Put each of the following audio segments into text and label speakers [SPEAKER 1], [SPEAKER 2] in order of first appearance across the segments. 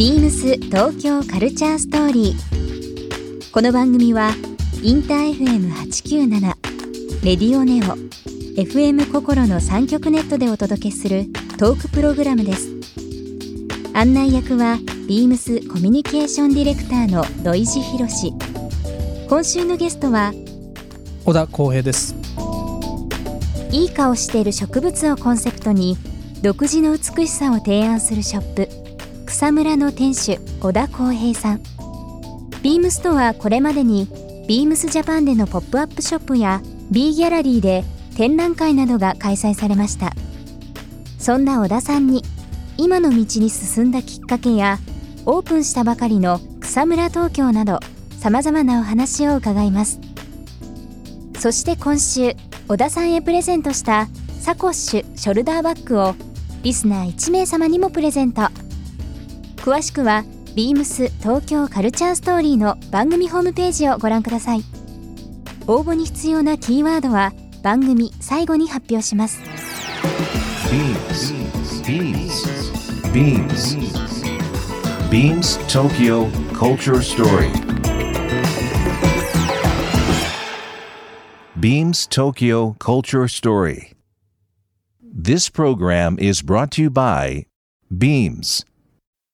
[SPEAKER 1] ビームス東京カルチャーストーリー。この番組はインター FM897 レディオネオ FM 心の三極ネットでお届けするトークプログラムです。案内役はビームスコミュニケーションディレクターの土井博志。今週のゲストは
[SPEAKER 2] 小田光平です
[SPEAKER 1] いい顔している植物をコンセプトに独自の美しさを提案するショップ草むらの店主小田光平さん。ビームスとはこれまでにビームスジャパンでのポップアップショップや B ギャラリーで展覧会などが開催されました。そんな小田さんに今の道に進んだきっかけやオープンしたばかりの草むら東京などさまざまなお話を伺います。そして今週小田さんへプレゼントしたサコッシュショルダーバッグをリスナー1名様にもプレゼント。詳しくは「ビームス東京カルチャーストーリー」の番組ホームページをご覧ください。応募に必要なキーワードは番組最後に発表します「
[SPEAKER 3] ビームス」「ビームス」「ビームス」「ビームス東京カルチャーストーリー」Beams Tokyo Culture Story. This program is brought to you by Beams.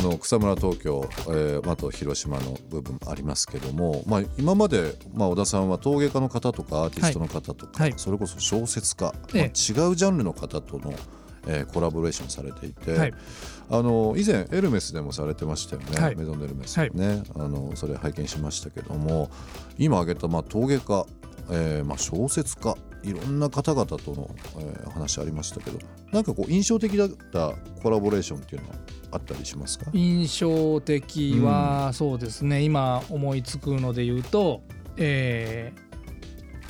[SPEAKER 4] あの草むら東京、えー、あと広島の部分ありますけども、まあ、今まで、まあ、小田さんは陶芸家の方とかアーティストの方とか、
[SPEAKER 2] はい。
[SPEAKER 4] それこそ小説家、
[SPEAKER 2] ええ。
[SPEAKER 4] まあ、違うジャンルの方との、えーコラボレーションされていて、
[SPEAKER 2] はい。
[SPEAKER 4] あの以前エルメスでもされてましたよね、
[SPEAKER 2] はい。
[SPEAKER 4] メゾン・エルメスでね、あのそれ拝見しましたけども今挙げた、まあ、陶芸家、えーまあ、小説家いろんな方々との、えー話ありましたけどなんかこう印象的だったコラボレーションっていうのはあったりしますか？
[SPEAKER 2] 印象的はそうですね、今思いつくので言うと、えー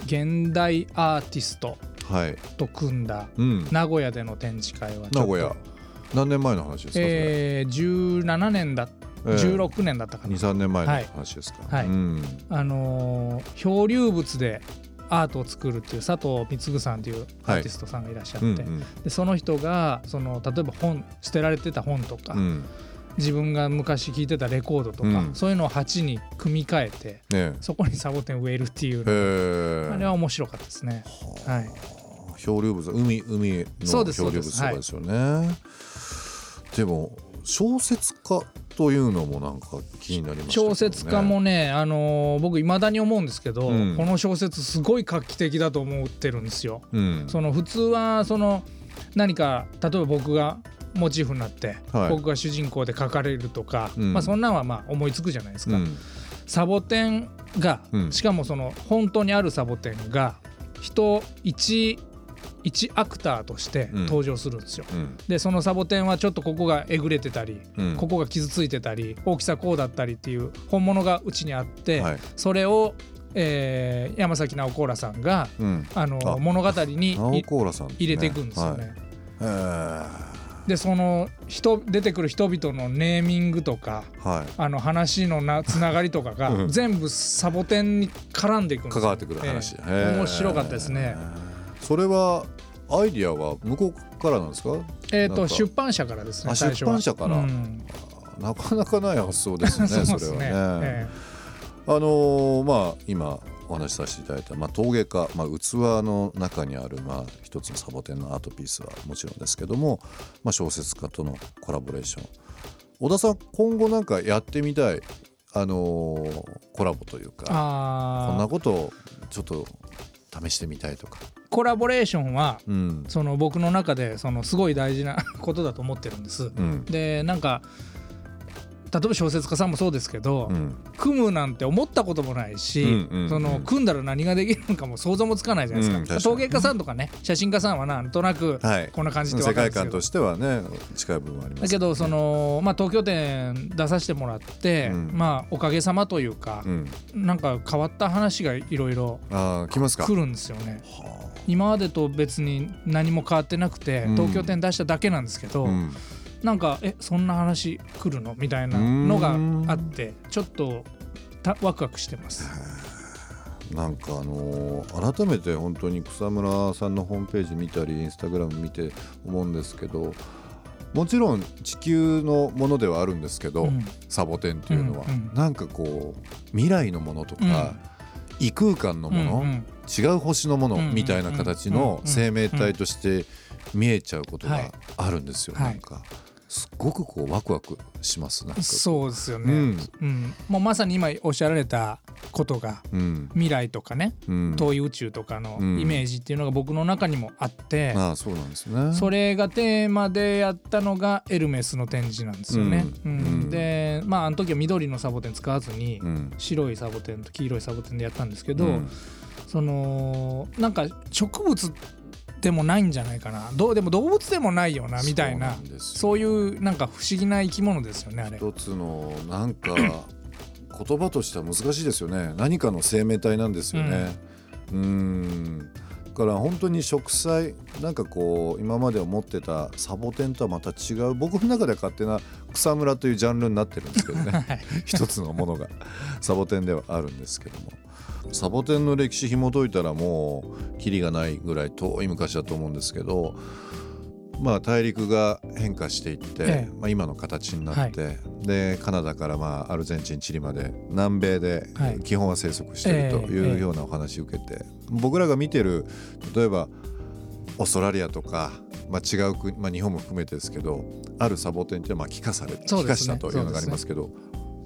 [SPEAKER 2] 現代アーティスト
[SPEAKER 4] はい、
[SPEAKER 2] と組んだ
[SPEAKER 4] うん、
[SPEAKER 2] 名古屋での展示会は
[SPEAKER 4] 名古屋。何年前の話ですか、
[SPEAKER 2] えー17年だ、
[SPEAKER 4] えー
[SPEAKER 2] 16年だったかな、
[SPEAKER 4] 23年前の話ですか、
[SPEAKER 2] はい。
[SPEAKER 4] うん、
[SPEAKER 2] あのー漂流物でアートを作るっていう佐藤貢さんっていうアーティストさんがいらっしゃって、
[SPEAKER 4] うんうん。
[SPEAKER 2] でその人がその例えば本捨てられてた本とか、
[SPEAKER 4] うん。
[SPEAKER 2] 自分が昔聴いてたレコードとか、
[SPEAKER 4] うん。
[SPEAKER 2] そういうのを鉢に組み替えて
[SPEAKER 4] ね。
[SPEAKER 2] そこにサボテン植えるっていうあれは面白かったですね。はい、
[SPEAKER 4] 漂流物海海の漂流物とかですよね。でも小説家というのもなんか気になりましね。
[SPEAKER 2] 小説家もね、あのー僕いまだに思うんですけど、
[SPEAKER 4] うん。
[SPEAKER 2] この小説すごい画期的だと思ってるんですよ。
[SPEAKER 4] うん。
[SPEAKER 2] その普通はその何か例えば僕がモチーフになって、
[SPEAKER 4] はい。
[SPEAKER 2] 僕が主人公で描かれるとか、
[SPEAKER 4] うん。
[SPEAKER 2] まあ、そんなんはまあ思いつくじゃないですか。
[SPEAKER 4] うん。
[SPEAKER 2] サボテンが、
[SPEAKER 4] うん。
[SPEAKER 2] しかもその本当にあるサボテンが人一一アクターとして
[SPEAKER 4] うん。
[SPEAKER 2] 登場するんですよ。
[SPEAKER 4] うん。
[SPEAKER 2] でそのサボテンはちょっとここがえぐれてたり、
[SPEAKER 4] うん。
[SPEAKER 2] ここが傷ついてたり大きさこうだったりっていう本物がうちにあって、
[SPEAKER 4] はい。
[SPEAKER 2] それを、えー山崎直子らさんが
[SPEAKER 4] うん。
[SPEAKER 2] あの
[SPEAKER 4] あ。
[SPEAKER 2] 物語に
[SPEAKER 4] ね。
[SPEAKER 2] 入れていくんですよね。
[SPEAKER 4] はい。
[SPEAKER 2] でその人出てくる人々のネーミングとか
[SPEAKER 4] はい。
[SPEAKER 2] あの話のな つながりとかが
[SPEAKER 4] うん。
[SPEAKER 2] 全部サボテンに絡んでいくんですよ。
[SPEAKER 4] 関わってくる話、
[SPEAKER 2] え
[SPEAKER 4] へー
[SPEAKER 2] え。面白かったですね。
[SPEAKER 4] それはアイディアは向こうからなんですか？
[SPEAKER 2] えっ、と出版社からですね
[SPEAKER 4] 出版社から？
[SPEAKER 2] うん。
[SPEAKER 4] なかなかない発想ですね
[SPEAKER 2] そ
[SPEAKER 4] れはね。
[SPEAKER 2] え
[SPEAKER 4] あのーまあ今お話しさせていただいた、まあ、陶芸家、まあ、器の中にある、まあ、一つのサボテンのアートピースはもちろんですけども、まあ、小説家とのコラボレーション。小田さん今後なんかやってみたい、あのーコラボという
[SPEAKER 2] え
[SPEAKER 4] かこんなことをちょっと試してみたいとか。
[SPEAKER 2] コラボレーションは
[SPEAKER 4] うん
[SPEAKER 2] その僕の中でそのすごい大事なことだと思ってるんです。
[SPEAKER 4] うん
[SPEAKER 2] でなんか例えば小説家さんもそうですけど、
[SPEAKER 4] うん。
[SPEAKER 2] 組むなんて思ったこともないし、
[SPEAKER 4] うんうんうん。
[SPEAKER 2] その組んだら何ができるのかも想像もつかないじゃないですか,、
[SPEAKER 4] うん
[SPEAKER 2] 陶芸家さんとかね写真家さんはなんとなく
[SPEAKER 4] はい。
[SPEAKER 2] こんな感じって
[SPEAKER 4] 世
[SPEAKER 2] 分かるんですけど、
[SPEAKER 4] 界観としてはね近い部分あります
[SPEAKER 2] だけどその、まあ、東京店出させてもらって、
[SPEAKER 4] うん。
[SPEAKER 2] まあおかげさまというか
[SPEAKER 4] う、ん。
[SPEAKER 2] なんか変わった話がいろいろ
[SPEAKER 4] 来ますか？
[SPEAKER 2] 来るんですよね。
[SPEAKER 4] は
[SPEAKER 2] 今までと別に何も変わってなくて、
[SPEAKER 4] うん。
[SPEAKER 2] 東京店出しただけなんですけど、
[SPEAKER 4] あうん
[SPEAKER 2] なんかえそんな話来るの？みたいなのがあってちょっとたワクワクしてます。
[SPEAKER 4] なんかあのー改めて本当に草村さんのホームページ見たりインスタグラム見て思うんですけどもちろん地球のものではあるんですけど、
[SPEAKER 2] うん。
[SPEAKER 4] サボテンっていうのは、
[SPEAKER 2] うんうん
[SPEAKER 4] なんかこう未来のものとか、異空間のもの、
[SPEAKER 2] うんうん。
[SPEAKER 4] 違う星のもの
[SPEAKER 2] うんうん
[SPEAKER 4] みたいな形
[SPEAKER 2] うんうん
[SPEAKER 4] の生命体として見えちゃうことが
[SPEAKER 2] はい。
[SPEAKER 4] あるんですよ、
[SPEAKER 2] はい。
[SPEAKER 4] なんかすっごくこうワクワクしますな
[SPEAKER 2] そうですよね、
[SPEAKER 4] う
[SPEAKER 2] うん。んもうまさに今おっしゃられたことが
[SPEAKER 4] うん。
[SPEAKER 2] 未来とかね
[SPEAKER 4] うん。
[SPEAKER 2] 遠い宇宙とかの
[SPEAKER 4] うん。
[SPEAKER 2] イメージっていうのが僕の中にもあって、
[SPEAKER 4] ああそうなんですね。
[SPEAKER 2] それがテーマでやったのがエルメスの展示なんですよね。うん。でまああの時は緑のサボテン使わずに
[SPEAKER 4] うん。
[SPEAKER 2] 白いサボテンと黄色いサボテンでやったんですけど、
[SPEAKER 4] うん。
[SPEAKER 2] そのなんか植物でもないんじゃないかな。どうでも動物でもないよなみたいな。
[SPEAKER 4] そう
[SPEAKER 2] いうなんか不思議な生き物ですよねあれ。
[SPEAKER 4] 一つのなんか 言葉としては難しいですよね。何かの生命体なんですよね。うん。だから本当に植栽なんかこう今まで思ってたサボテンとはまた違う僕の中では勝手な草むらというジャンルになってるんですけどね。
[SPEAKER 2] はい。
[SPEAKER 4] 一つのものがサボテンではあるんですけどもサボテンの歴史紐解いたらもうキリがないぐらい遠い昔だと思うんですけどまあ大陸が変化していって、
[SPEAKER 2] ええ。
[SPEAKER 4] まあ、今の形になって、でカナダからまあアルゼンチンチリまで南米で
[SPEAKER 2] はい。
[SPEAKER 4] 基本は生息していると
[SPEAKER 2] ええ
[SPEAKER 4] いうようなお話を受けて、僕らが見てる例えばオーストラリアとか、まあ、違う国、まあ、日本も含めてですけどあるサボテンってまあ帰化され帰化
[SPEAKER 2] そうですね。
[SPEAKER 4] したというのがありますけど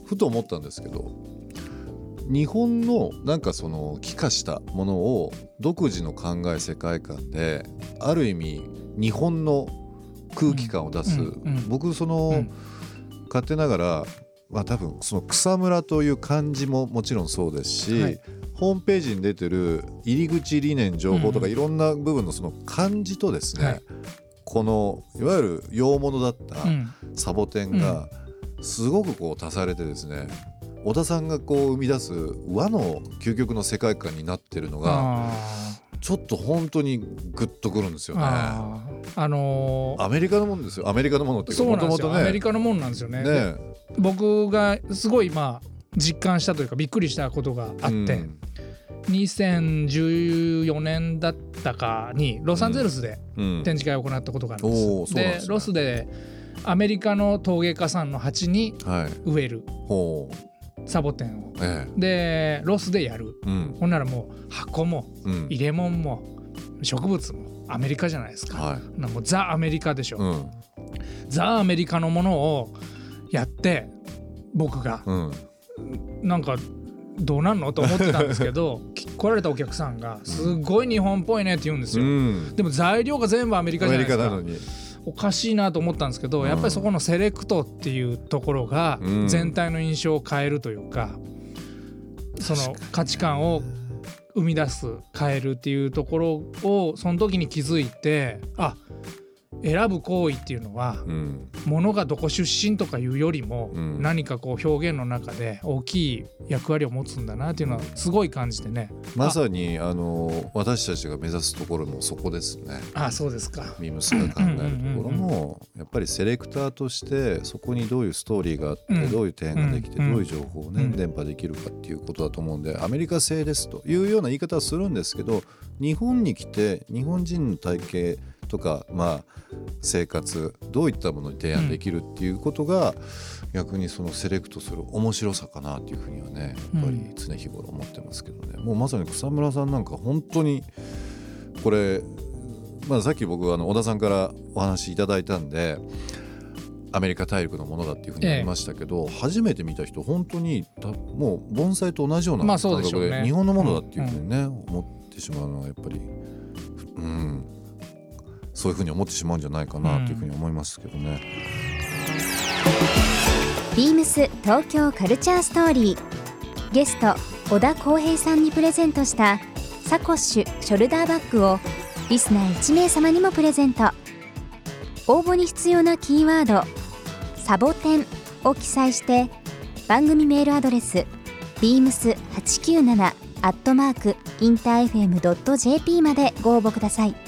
[SPEAKER 4] ふと思ったんですけど日本のなんかその帰化したものを独自の考え世界観である意味日本の空気感を出す、
[SPEAKER 2] うんうん。
[SPEAKER 4] 僕その、
[SPEAKER 2] うん。
[SPEAKER 4] 勝手ながら、まあ、多分その草むらという漢字ももちろんそうですし、
[SPEAKER 2] はい。
[SPEAKER 4] ホームページに出てる入り口理念情報とか
[SPEAKER 2] うん
[SPEAKER 4] いろんな部分のその漢字とですね、
[SPEAKER 2] はい。
[SPEAKER 4] このいわゆる洋物だった
[SPEAKER 2] うん。
[SPEAKER 4] サボテンがすごくこう足されてですね小田さんがこう生み出す和の究極の世界観になってるのが
[SPEAKER 2] あ
[SPEAKER 4] ちょっと本当にグッとくるんですよ
[SPEAKER 2] ー
[SPEAKER 4] ね。
[SPEAKER 2] あー。あのー。
[SPEAKER 4] アメリカのものですよ。アメリカのものって
[SPEAKER 2] そうなん
[SPEAKER 4] ね。
[SPEAKER 2] アメリカのもんなんですよね。で
[SPEAKER 4] ね
[SPEAKER 2] 僕がすごいまあ実感したというかびっくりしたことがあって、
[SPEAKER 4] うん。
[SPEAKER 2] 2014年だったかにロサンゼルスで
[SPEAKER 4] うん。
[SPEAKER 2] 展示会を行ったことがあるん
[SPEAKER 4] お
[SPEAKER 2] です。
[SPEAKER 4] ーそうなんですね。
[SPEAKER 2] ロスでアメリカの陶芸家さんの鉢に
[SPEAKER 4] はい。
[SPEAKER 2] 植える。
[SPEAKER 4] ほう
[SPEAKER 2] サボテンを。
[SPEAKER 4] え
[SPEAKER 2] でロスでやる。
[SPEAKER 4] えうん。
[SPEAKER 2] ほんならもう箱も
[SPEAKER 4] うん。
[SPEAKER 2] 入れ物も植物もアメリカじゃないですか。
[SPEAKER 4] はい。
[SPEAKER 2] もうザ・アメリカでしょ、
[SPEAKER 4] うん。
[SPEAKER 2] ザ・アメリカのものをやって僕が
[SPEAKER 4] うん。
[SPEAKER 2] なんかどうなんの？と思ってたんですけどき 来られたお客さんがすっごい日本っぽいねって言うんです
[SPEAKER 4] う
[SPEAKER 2] よ。
[SPEAKER 4] ん。
[SPEAKER 2] でも材料が全部アメリカ
[SPEAKER 4] ア
[SPEAKER 2] じゃないですか。
[SPEAKER 4] メリカなのに
[SPEAKER 2] おかしいなと思ったんですけど、
[SPEAKER 4] うん。
[SPEAKER 2] やっぱりそこのセレクトっていうところが
[SPEAKER 4] うん。
[SPEAKER 2] 全体の印象を変えるというか、その価値観を生み出す変えるっていうところをその時に気づいてあ選ぶ行為っていうのは
[SPEAKER 4] うん。
[SPEAKER 2] 物がどこ出身とかいうよりも
[SPEAKER 4] うん。
[SPEAKER 2] 何かこう表現の中で大きい役割を持つんだなっていうのはすごい感じてね。
[SPEAKER 4] まさにあの私たちが目指すところもそこですね。
[SPEAKER 2] あそうですか。
[SPEAKER 4] ミムスが考えるところもやっぱりセレクターとしてそこにどういうストーリーがあって
[SPEAKER 2] うん。
[SPEAKER 4] どういう提案ができて
[SPEAKER 2] うん。
[SPEAKER 4] どういう情報をね
[SPEAKER 2] うん。
[SPEAKER 4] 伝播できるかっていうことだと思うんでアメリカ製ですというような言い方はするんですけど日本に来て日本人の体型とかまあ生活どういったものに提案できるっていうことが逆にそのセレクトする面白さかなっていうふうにはねやっぱり常日頃思ってますけどね。もうまさに草村さんなんか本当にこれまあ、さっき僕あの小田さんからお話いただいたんでアメリカ大陸のものだっていうふうに言いましたけど、初めて見た人本当にたもう盆栽と同じような
[SPEAKER 2] まあ
[SPEAKER 4] 感覚で,、
[SPEAKER 2] そうでしょうね
[SPEAKER 4] 日本のものだっていうふうにね、思ってしまうのはやっぱりうんそういうふうに思ってしまうんじゃないかなというふうに思いますけどね。
[SPEAKER 1] ビームス東京カルチャーストーリー。ゲスト小田浩平さんにプレゼントしたサコッシュショルダーバッグをリスナー1名様にもプレゼント。応募に必要なキーワード「サボテン」を記載して番組メールアドレス beams897 アットマークインター FM.jp までご応募ください。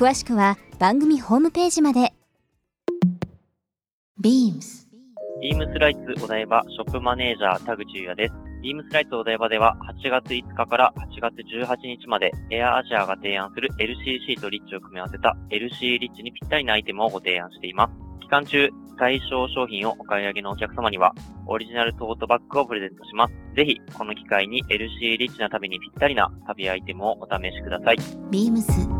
[SPEAKER 1] 詳しくは番組ホームページまで
[SPEAKER 5] beams
[SPEAKER 6] ビームスライツお台場ショップマネージャー田口優也です。ビームスライツお台場では8月5日から8月18日までエアアジアが提案する LCC とリッチを組み合わせた LC リッチにぴったりなアイテムをご提案しています。期間中、対象商品をお買い上げのお客様にはオリジナルトートバッグをプレゼントします。ぜひ、この機会に LC リッチな旅にぴったりな旅アイテムをお試しください。
[SPEAKER 5] beams